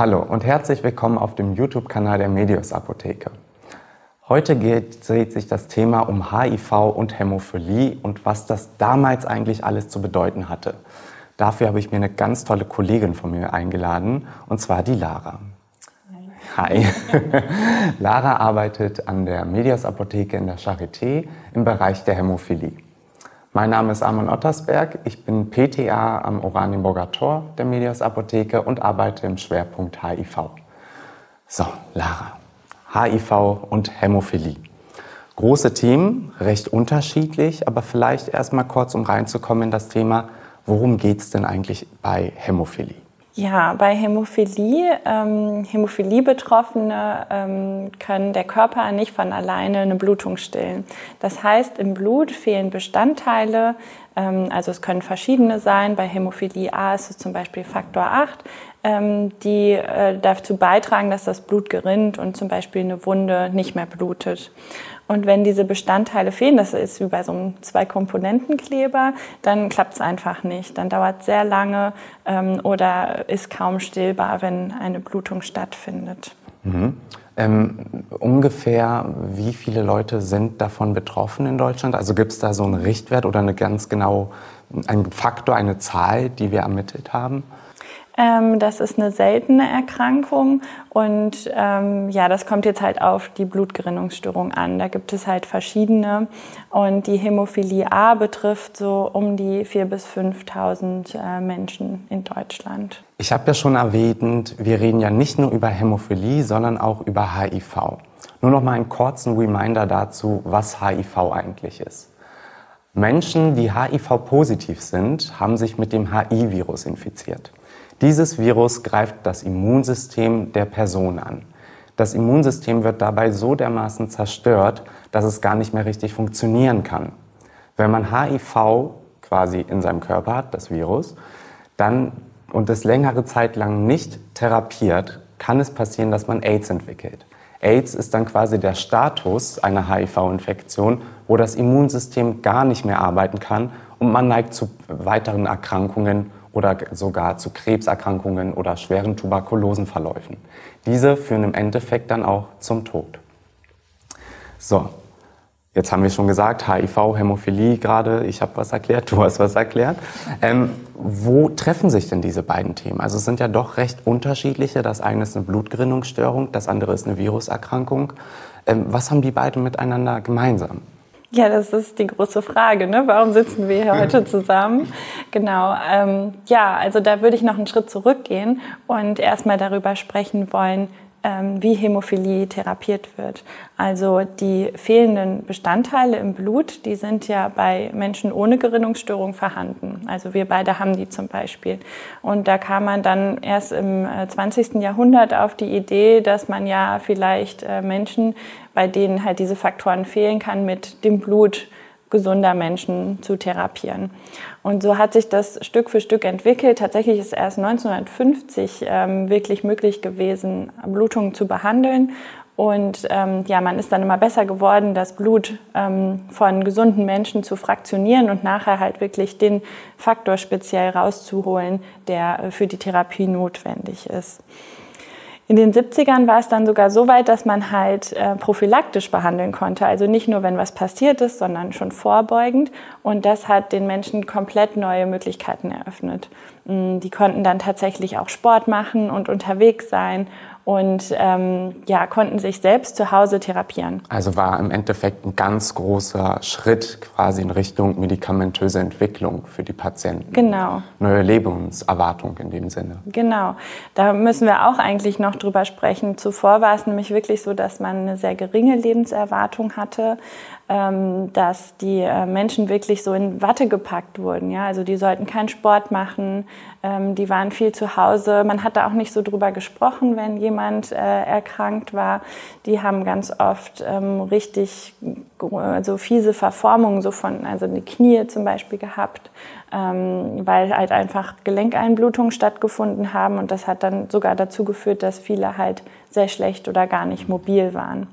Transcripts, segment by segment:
Hallo und herzlich willkommen auf dem YouTube-Kanal der Medios Apotheke. Heute geht, dreht sich das Thema um HIV und Hämophilie und was das damals eigentlich alles zu bedeuten hatte. Dafür habe ich mir eine ganz tolle Kollegin von mir eingeladen, und zwar die Lara. Hi. Hi. Lara arbeitet an der Medias Apotheke in der Charité im Bereich der Hämophilie. Mein Name ist Armin Ottersberg. Ich bin PTA am Oranienburger Tor der Medias Apotheke und arbeite im Schwerpunkt HIV. So, Lara. HIV und Hämophilie. Große Themen, recht unterschiedlich, aber vielleicht erstmal kurz, um reinzukommen in das Thema, worum geht es denn eigentlich bei Hämophilie? Ja, bei Hämophilie, ähm, Hämophilie-Betroffene ähm, können der Körper nicht von alleine eine Blutung stillen. Das heißt, im Blut fehlen Bestandteile, ähm, also es können verschiedene sein. Bei Hämophilie A ist es zum Beispiel Faktor 8, ähm, die äh, dazu beitragen, dass das Blut gerinnt und zum Beispiel eine Wunde nicht mehr blutet. Und wenn diese Bestandteile fehlen, das ist wie bei so einem Zwei-Komponenten-Kleber, dann klappt es einfach nicht. Dann dauert es sehr lange ähm, oder ist kaum stillbar, wenn eine Blutung stattfindet. Mhm. Ähm, ungefähr wie viele Leute sind davon betroffen in Deutschland? Also gibt es da so einen Richtwert oder eine ganz genau, einen Faktor, eine Zahl, die wir ermittelt haben? Ähm, das ist eine seltene Erkrankung und ähm, ja, das kommt jetzt halt auf die Blutgerinnungsstörung an. Da gibt es halt verschiedene und die Hämophilie A betrifft so um die 4.000 bis 5.000 äh, Menschen in Deutschland. Ich habe ja schon erwähnt, wir reden ja nicht nur über Hämophilie, sondern auch über HIV. Nur noch mal einen kurzen Reminder dazu, was HIV eigentlich ist. Menschen, die HIV-positiv sind, haben sich mit dem HIV-Virus infiziert. Dieses Virus greift das Immunsystem der Person an. Das Immunsystem wird dabei so dermaßen zerstört, dass es gar nicht mehr richtig funktionieren kann. Wenn man HIV quasi in seinem Körper hat, das Virus, dann und es längere Zeit lang nicht therapiert, kann es passieren, dass man AIDS entwickelt. AIDS ist dann quasi der Status einer HIV-Infektion, wo das Immunsystem gar nicht mehr arbeiten kann und man neigt zu weiteren Erkrankungen oder sogar zu Krebserkrankungen oder schweren Tuberkulosenverläufen. Diese führen im Endeffekt dann auch zum Tod. So, jetzt haben wir schon gesagt, HIV, Hämophilie gerade, ich habe was erklärt, du hast was erklärt. Ähm, wo treffen sich denn diese beiden Themen? Also es sind ja doch recht unterschiedliche. Das eine ist eine Blutgerinnungsstörung, das andere ist eine Viruserkrankung. Ähm, was haben die beiden miteinander gemeinsam? Ja, das ist die große Frage. Ne? Warum sitzen wir hier heute zusammen? Genau. Ähm, ja, also da würde ich noch einen Schritt zurückgehen und erstmal darüber sprechen wollen, wie Hämophilie therapiert wird. Also die fehlenden Bestandteile im Blut, die sind ja bei Menschen ohne Gerinnungsstörung vorhanden. Also wir beide haben die zum Beispiel. Und da kam man dann erst im 20. Äh, Jahrhundert auf die Idee, dass man ja vielleicht äh, Menschen, bei denen halt diese Faktoren fehlen kann, mit dem Blut gesunder Menschen zu therapieren. Und so hat sich das Stück für Stück entwickelt. Tatsächlich ist erst 1950 ähm, wirklich möglich gewesen, Blutungen zu behandeln. Und ähm, ja, man ist dann immer besser geworden, das Blut ähm, von gesunden Menschen zu fraktionieren und nachher halt wirklich den Faktor speziell rauszuholen, der äh, für die Therapie notwendig ist. In den 70ern war es dann sogar so weit, dass man halt äh, prophylaktisch behandeln konnte. Also nicht nur, wenn was passiert ist, sondern schon vorbeugend. Und das hat den Menschen komplett neue Möglichkeiten eröffnet. Mm, die konnten dann tatsächlich auch Sport machen und unterwegs sein und ähm, ja, konnten sich selbst zu Hause therapieren. Also war im Endeffekt ein ganz großer Schritt quasi in Richtung medikamentöse Entwicklung für die Patienten. Genau. Neue Lebenserwartung in dem Sinne. Genau. Da müssen wir auch eigentlich noch drüber sprechen. Zuvor war es nämlich wirklich so, dass man eine sehr geringe Lebenserwartung hatte, ähm, dass die äh, Menschen wirklich so in Watte gepackt wurden. Ja? Also die sollten keinen Sport machen, ähm, die waren viel zu Hause. Man hat da auch nicht so drüber gesprochen, wenn jemand äh, erkrankt war. Die haben ganz oft ähm, richtig so fiese Verformungen, so von, also die Knie zum Beispiel gehabt, ähm, weil halt einfach Gelenkeinblutungen stattgefunden haben und das hat dann sogar dazu geführt, dass viele halt sehr schlecht oder gar nicht mobil waren.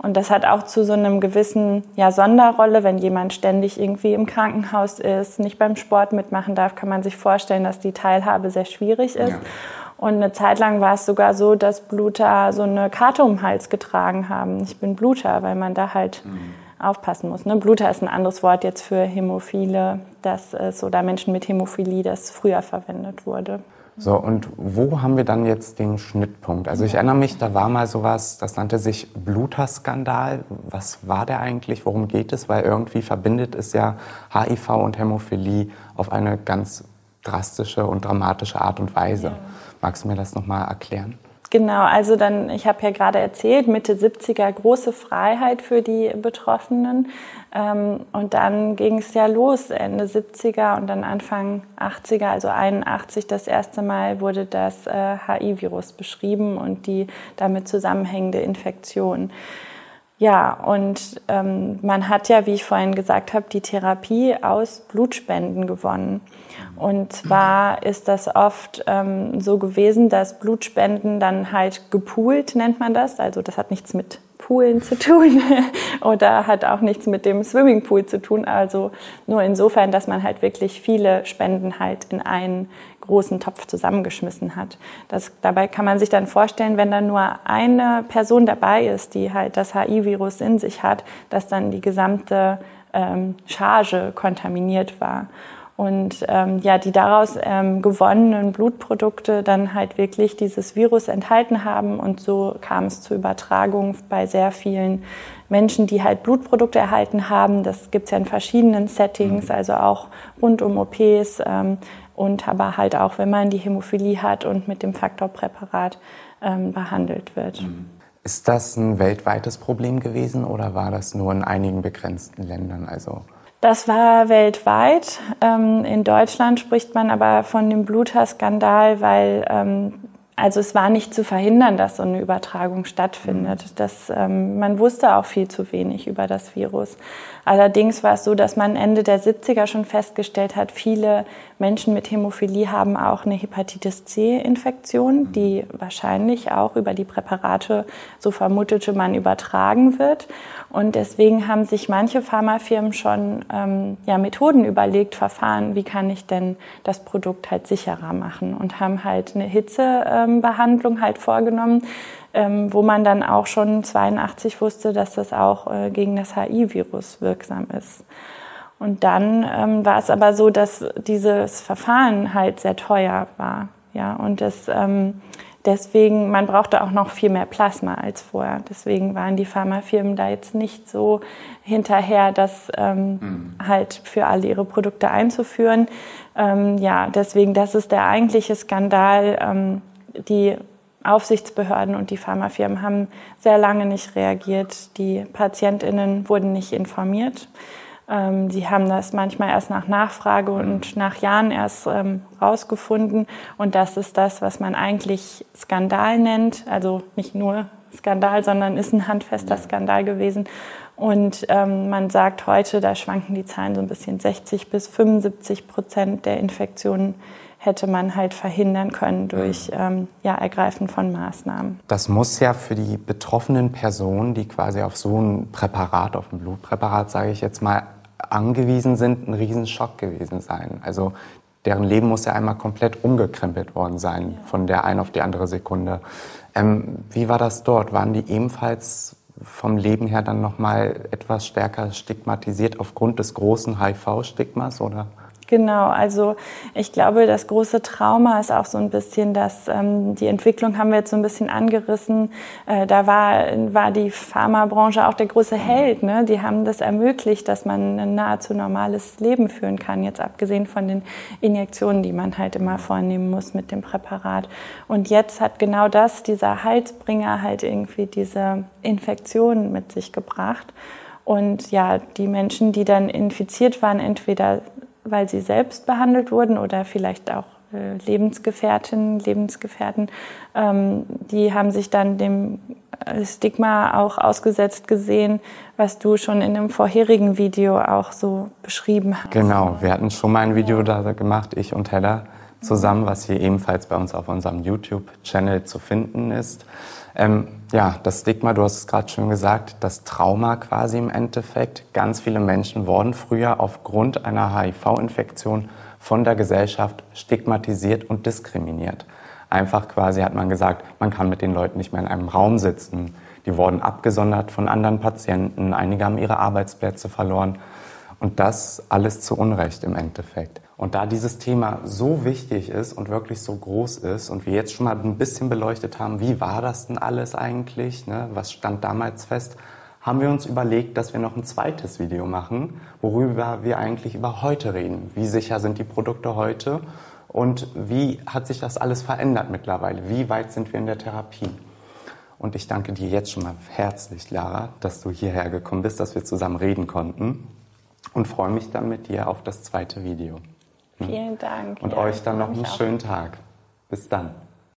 Und das hat auch zu so einem gewissen ja, Sonderrolle, wenn jemand ständig irgendwie im Krankenhaus ist, nicht beim Sport mitmachen darf, kann man sich vorstellen, dass die Teilhabe sehr schwierig ist. Ja. Und eine Zeit lang war es sogar so, dass Bluter so eine Karte um den Hals getragen haben. Ich bin Bluter, weil man da halt mhm. Aufpassen muss. Ne? Bluter ist ein anderes Wort jetzt für Hämophile, das ist, oder Menschen mit Hämophilie, das früher verwendet wurde. So, und wo haben wir dann jetzt den Schnittpunkt? Also ich erinnere mich, da war mal sowas, das nannte sich Bluterskandal. Was war der eigentlich? Worum geht es? Weil irgendwie verbindet es ja HIV und Hämophilie auf eine ganz drastische und dramatische Art und Weise. Ja. Magst du mir das nochmal erklären? Genau, also dann, ich habe ja gerade erzählt, Mitte 70er große Freiheit für die Betroffenen. Ähm, und dann ging es ja los, Ende 70er und dann Anfang 80er, also 81 das erste Mal wurde das äh, HI-Virus beschrieben und die damit zusammenhängende Infektion. Ja, und ähm, man hat ja, wie ich vorhin gesagt habe, die Therapie aus Blutspenden gewonnen. Und zwar ist das oft ähm, so gewesen, dass Blutspenden dann halt gepoolt nennt man das. Also das hat nichts mit Poolen zu tun oder hat auch nichts mit dem Swimmingpool zu tun. Also nur insofern, dass man halt wirklich viele Spenden halt in einen großen Topf zusammengeschmissen hat. Das, dabei kann man sich dann vorstellen, wenn da nur eine Person dabei ist, die halt das HIV-Virus in sich hat, dass dann die gesamte ähm, Charge kontaminiert war und ähm, ja, die daraus ähm, gewonnenen Blutprodukte dann halt wirklich dieses Virus enthalten haben und so kam es zur Übertragung bei sehr vielen Menschen, die halt Blutprodukte erhalten haben. Das gibt's ja in verschiedenen Settings, mhm. also auch rund um OPs ähm, und aber halt auch, wenn man die Hämophilie hat und mit dem Faktorpräparat ähm, behandelt wird. Mhm. Ist das ein weltweites Problem gewesen oder war das nur in einigen begrenzten Ländern? Also das war weltweit. Ähm, in Deutschland spricht man aber von dem Bluter-Skandal, weil ähm, also es war nicht zu verhindern, dass so eine Übertragung stattfindet. Mhm. Das, ähm, man wusste auch viel zu wenig über das Virus. Allerdings war es so, dass man Ende der 70er schon festgestellt hat, viele Menschen mit Hämophilie haben auch eine Hepatitis C-Infektion, mhm. die wahrscheinlich auch über die Präparate, so vermutete man, übertragen wird. Und deswegen haben sich manche Pharmafirmen schon ähm, ja, Methoden überlegt, Verfahren, wie kann ich denn das Produkt halt sicherer machen und haben halt eine Hitzebehandlung ähm, halt vorgenommen, ähm, wo man dann auch schon 82 wusste, dass das auch äh, gegen das HIV-Virus wirksam ist. Und dann ähm, war es aber so, dass dieses Verfahren halt sehr teuer war. Ja, und das ähm, deswegen, man brauchte auch noch viel mehr Plasma als vorher. Deswegen waren die Pharmafirmen da jetzt nicht so hinterher, das ähm, mhm. halt für alle ihre Produkte einzuführen. Ähm, ja, deswegen, das ist der eigentliche Skandal. Ähm, die Aufsichtsbehörden und die Pharmafirmen haben sehr lange nicht reagiert. Die PatientInnen wurden nicht informiert. Ähm, die haben das manchmal erst nach Nachfrage und nach Jahren erst ähm, rausgefunden. Und das ist das, was man eigentlich Skandal nennt. Also nicht nur Skandal, sondern ist ein handfester Skandal gewesen. Und ähm, man sagt heute, da schwanken die Zahlen so ein bisschen 60 bis 75 Prozent der Infektionen hätte man halt verhindern können durch ähm, ja, Ergreifen von Maßnahmen. Das muss ja für die betroffenen Personen, die quasi auf so ein Präparat, auf ein Blutpräparat, sage ich jetzt mal, angewiesen sind, ein Riesenschock gewesen sein. Also deren Leben muss ja einmal komplett umgekrempelt worden sein, ja. von der einen auf die andere Sekunde. Ähm, wie war das dort? Waren die ebenfalls vom Leben her dann noch mal etwas stärker stigmatisiert aufgrund des großen HIV-Stigmas oder? Genau, also ich glaube, das große Trauma ist auch so ein bisschen, dass ähm, die Entwicklung haben wir jetzt so ein bisschen angerissen. Äh, da war, war die Pharmabranche auch der große Held. Ne? Die haben das ermöglicht, dass man ein nahezu normales Leben führen kann, jetzt abgesehen von den Injektionen, die man halt immer vornehmen muss mit dem Präparat. Und jetzt hat genau das, dieser Heilsbringer halt irgendwie diese Infektion mit sich gebracht. Und ja, die Menschen, die dann infiziert waren, entweder weil sie selbst behandelt wurden oder vielleicht auch äh, Lebensgefährtinnen, Lebensgefährten, ähm, die haben sich dann dem äh, Stigma auch ausgesetzt gesehen, was du schon in einem vorherigen Video auch so beschrieben hast. Genau, wir hatten schon mal ein Video da gemacht, ich und Hella zusammen, was hier ebenfalls bei uns auf unserem YouTube-Channel zu finden ist. Ähm, ja, das Stigma, du hast es gerade schon gesagt, das Trauma quasi im Endeffekt. Ganz viele Menschen wurden früher aufgrund einer HIV-Infektion von der Gesellschaft stigmatisiert und diskriminiert. Einfach quasi hat man gesagt, man kann mit den Leuten nicht mehr in einem Raum sitzen. Die wurden abgesondert von anderen Patienten, einige haben ihre Arbeitsplätze verloren. Und das alles zu Unrecht im Endeffekt. Und da dieses Thema so wichtig ist und wirklich so groß ist und wir jetzt schon mal ein bisschen beleuchtet haben, wie war das denn alles eigentlich, ne? was stand damals fest, haben wir uns überlegt, dass wir noch ein zweites Video machen, worüber wir eigentlich über heute reden. Wie sicher sind die Produkte heute und wie hat sich das alles verändert mittlerweile? Wie weit sind wir in der Therapie? Und ich danke dir jetzt schon mal herzlich, Lara, dass du hierher gekommen bist, dass wir zusammen reden konnten und freue mich dann mit dir auf das zweite Video. Vielen Dank. Und ja, euch dann noch einen schönen Tag. Bis dann.